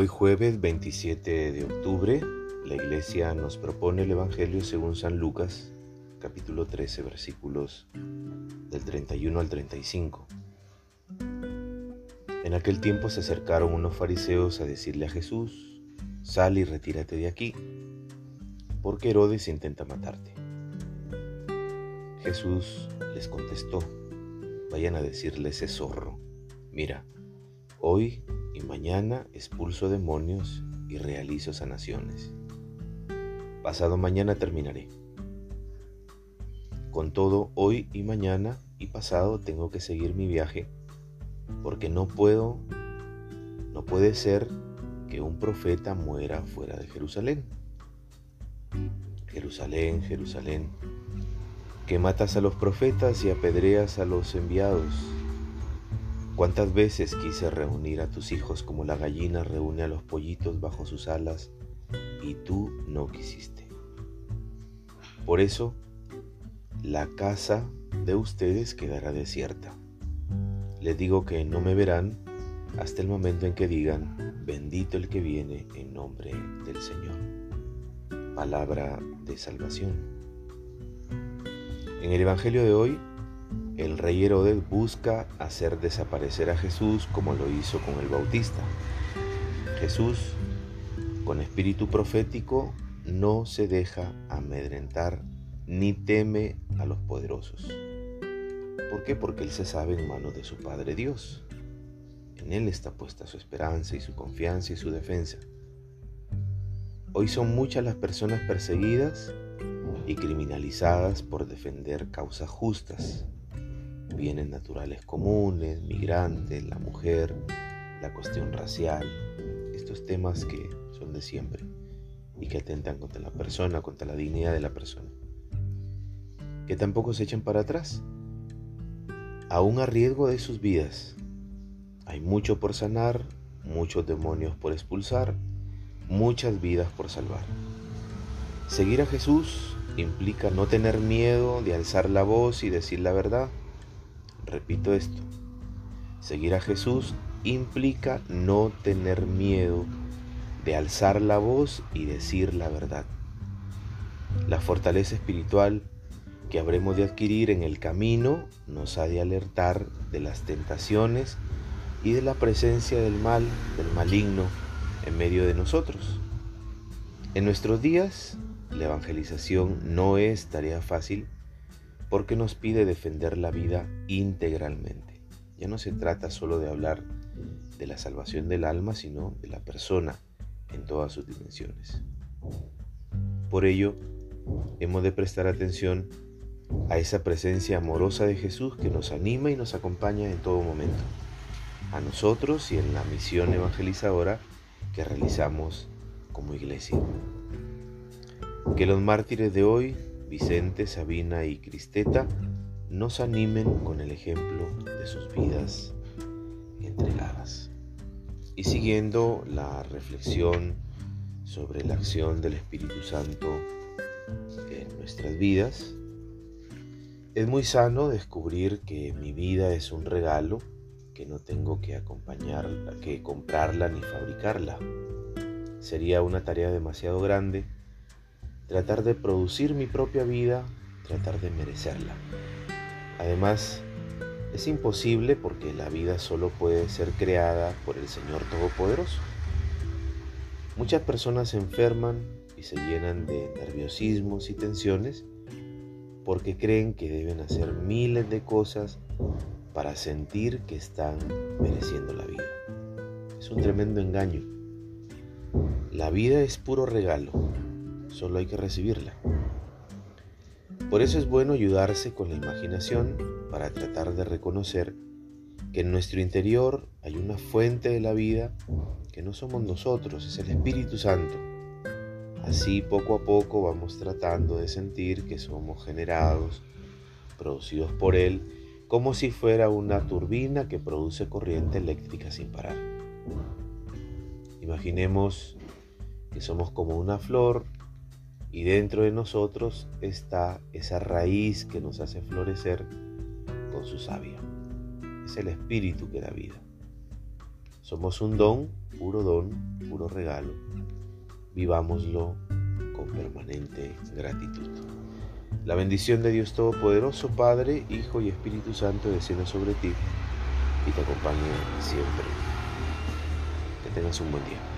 Hoy jueves 27 de octubre, la iglesia nos propone el Evangelio según San Lucas, capítulo 13, versículos del 31 al 35. En aquel tiempo se acercaron unos fariseos a decirle a Jesús, sal y retírate de aquí, porque Herodes intenta matarte. Jesús les contestó, vayan a decirle ese zorro, mira, hoy mañana expulso demonios y realizo sanaciones. Pasado mañana terminaré. Con todo, hoy y mañana y pasado tengo que seguir mi viaje porque no puedo, no puede ser que un profeta muera fuera de Jerusalén. Jerusalén, Jerusalén, que matas a los profetas y apedreas a los enviados. ¿Cuántas veces quise reunir a tus hijos como la gallina reúne a los pollitos bajo sus alas y tú no quisiste? Por eso, la casa de ustedes quedará desierta. Les digo que no me verán hasta el momento en que digan, bendito el que viene en nombre del Señor. Palabra de salvación. En el Evangelio de hoy, el rey Herodes busca hacer desaparecer a Jesús como lo hizo con el Bautista. Jesús, con espíritu profético, no se deja amedrentar ni teme a los poderosos. ¿Por qué? Porque Él se sabe en manos de su Padre Dios. En Él está puesta su esperanza y su confianza y su defensa. Hoy son muchas las personas perseguidas y criminalizadas por defender causas justas, bienes naturales comunes, migrantes, la mujer, la cuestión racial, estos temas que son de siempre y que atentan contra la persona, contra la dignidad de la persona. Que tampoco se echan para atrás, aún a riesgo de sus vidas. Hay mucho por sanar, muchos demonios por expulsar, muchas vidas por salvar. Seguir a Jesús implica no tener miedo de alzar la voz y decir la verdad. Repito esto. Seguir a Jesús implica no tener miedo de alzar la voz y decir la verdad. La fortaleza espiritual que habremos de adquirir en el camino nos ha de alertar de las tentaciones y de la presencia del mal, del maligno, en medio de nosotros. En nuestros días, la evangelización no es tarea fácil porque nos pide defender la vida integralmente. Ya no se trata solo de hablar de la salvación del alma, sino de la persona en todas sus dimensiones. Por ello, hemos de prestar atención a esa presencia amorosa de Jesús que nos anima y nos acompaña en todo momento, a nosotros y en la misión evangelizadora que realizamos como iglesia. Que los mártires de hoy, Vicente, Sabina y Cristeta, nos animen con el ejemplo de sus vidas entregadas. Y siguiendo la reflexión sobre la acción del Espíritu Santo en nuestras vidas, es muy sano descubrir que mi vida es un regalo, que no tengo que acompañarla, que comprarla ni fabricarla. Sería una tarea demasiado grande tratar de producir mi propia vida, tratar de merecerla. Además, es imposible porque la vida solo puede ser creada por el Señor Todopoderoso. Muchas personas se enferman y se llenan de nerviosismos y tensiones porque creen que deben hacer miles de cosas para sentir que están mereciendo la vida. Es un tremendo engaño. La vida es puro regalo, solo hay que recibirla. Por eso es bueno ayudarse con la imaginación para tratar de reconocer que en nuestro interior hay una fuente de la vida que no somos nosotros, es el Espíritu Santo Así poco a poco vamos tratando de sentir que somos generados, producidos por Él, como si fuera una turbina que produce corriente eléctrica sin parar. Imaginemos que somos como una flor y dentro de nosotros está esa raíz que nos hace florecer con su savia. Es el espíritu que da vida. Somos un don puro don, puro regalo. Vivámoslo con permanente gratitud. La bendición de Dios Todopoderoso, Padre, Hijo y Espíritu Santo descienda sobre ti y te acompañe siempre. Que tengas un buen día.